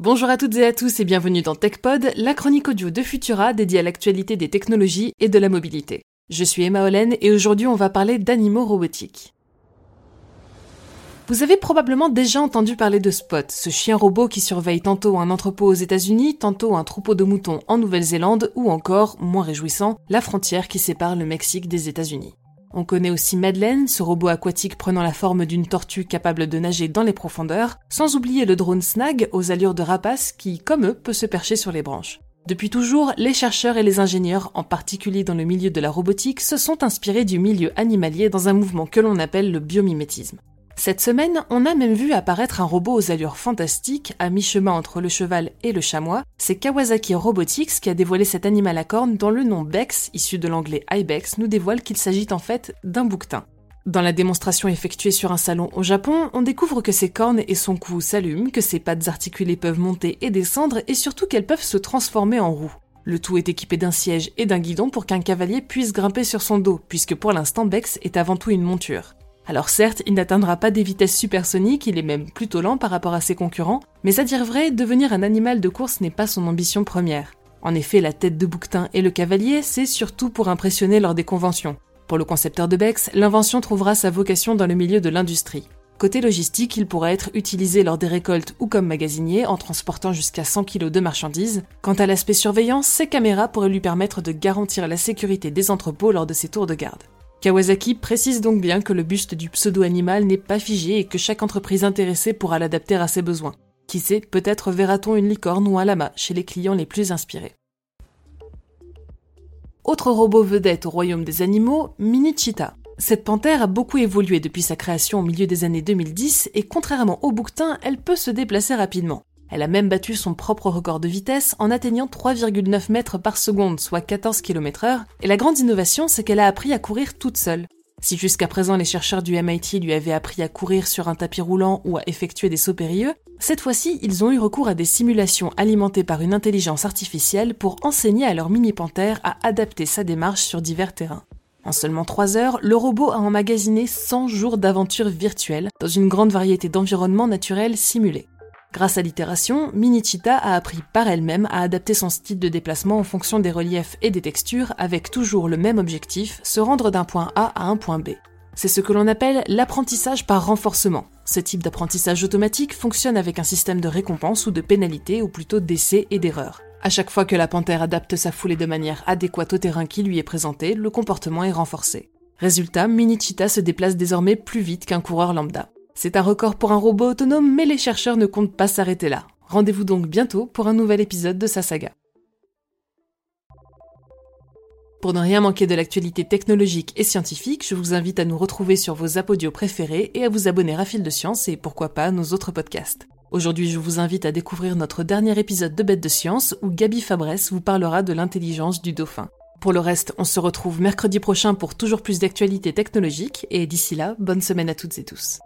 Bonjour à toutes et à tous et bienvenue dans TechPod, la chronique audio de Futura dédiée à l'actualité des technologies et de la mobilité. Je suis Emma Hollen et aujourd'hui on va parler d'animaux robotiques. Vous avez probablement déjà entendu parler de Spot, ce chien robot qui surveille tantôt un entrepôt aux États-Unis, tantôt un troupeau de moutons en Nouvelle-Zélande ou encore, moins réjouissant, la frontière qui sépare le Mexique des États-Unis. On connaît aussi Madeleine, ce robot aquatique prenant la forme d'une tortue capable de nager dans les profondeurs, sans oublier le drone Snag aux allures de rapace qui, comme eux, peut se percher sur les branches. Depuis toujours, les chercheurs et les ingénieurs, en particulier dans le milieu de la robotique, se sont inspirés du milieu animalier dans un mouvement que l'on appelle le biomimétisme. Cette semaine, on a même vu apparaître un robot aux allures fantastiques, à mi-chemin entre le cheval et le chamois. C'est Kawasaki Robotics qui a dévoilé cet animal à cornes dont le nom Bex, issu de l'anglais Ibex, nous dévoile qu'il s'agit en fait d'un bouquetin. Dans la démonstration effectuée sur un salon au Japon, on découvre que ses cornes et son cou s'allument, que ses pattes articulées peuvent monter et descendre, et surtout qu'elles peuvent se transformer en roue. Le tout est équipé d'un siège et d'un guidon pour qu'un cavalier puisse grimper sur son dos, puisque pour l'instant Bex est avant tout une monture. Alors certes, il n'atteindra pas des vitesses supersoniques, il est même plutôt lent par rapport à ses concurrents, mais à dire vrai, devenir un animal de course n'est pas son ambition première. En effet, la tête de bouquetin et le cavalier, c'est surtout pour impressionner lors des conventions. Pour le concepteur de Bex, l'invention trouvera sa vocation dans le milieu de l'industrie. Côté logistique, il pourra être utilisé lors des récoltes ou comme magasinier en transportant jusqu'à 100 kg de marchandises. Quant à l'aspect surveillance, ces caméras pourraient lui permettre de garantir la sécurité des entrepôts lors de ses tours de garde. Kawasaki précise donc bien que le buste du pseudo-animal n'est pas figé et que chaque entreprise intéressée pourra l'adapter à ses besoins. Qui sait, peut-être verra-t-on une licorne ou un lama chez les clients les plus inspirés. Autre robot vedette au royaume des animaux, Mini. Cette panthère a beaucoup évolué depuis sa création au milieu des années 2010 et contrairement au bouquetin, elle peut se déplacer rapidement. Elle a même battu son propre record de vitesse en atteignant 3,9 mètres par seconde, soit 14 km heure, et la grande innovation, c'est qu'elle a appris à courir toute seule. Si jusqu'à présent les chercheurs du MIT lui avaient appris à courir sur un tapis roulant ou à effectuer des sauts périlleux, cette fois-ci, ils ont eu recours à des simulations alimentées par une intelligence artificielle pour enseigner à leur mini-panthère à adapter sa démarche sur divers terrains. En seulement 3 heures, le robot a emmagasiné 100 jours d'aventure virtuelle dans une grande variété d'environnements naturels simulés. Grâce à l'itération, Minichita a appris par elle-même à adapter son style de déplacement en fonction des reliefs et des textures avec toujours le même objectif, se rendre d'un point A à un point B. C'est ce que l'on appelle l'apprentissage par renforcement. Ce type d'apprentissage automatique fonctionne avec un système de récompense ou de pénalité ou plutôt d'essais et d'erreurs. À chaque fois que la panthère adapte sa foulée de manière adéquate au terrain qui lui est présenté, le comportement est renforcé. Résultat, Minichita se déplace désormais plus vite qu'un coureur lambda. C'est un record pour un robot autonome, mais les chercheurs ne comptent pas s'arrêter là. Rendez-vous donc bientôt pour un nouvel épisode de sa saga. Pour ne rien manquer de l'actualité technologique et scientifique, je vous invite à nous retrouver sur vos apodios préférés et à vous abonner à Fil de Science et pourquoi pas à nos autres podcasts. Aujourd'hui, je vous invite à découvrir notre dernier épisode de Bête de Science où Gabi Fabresse vous parlera de l'intelligence du dauphin. Pour le reste, on se retrouve mercredi prochain pour toujours plus d'actualités technologiques et d'ici là, bonne semaine à toutes et tous.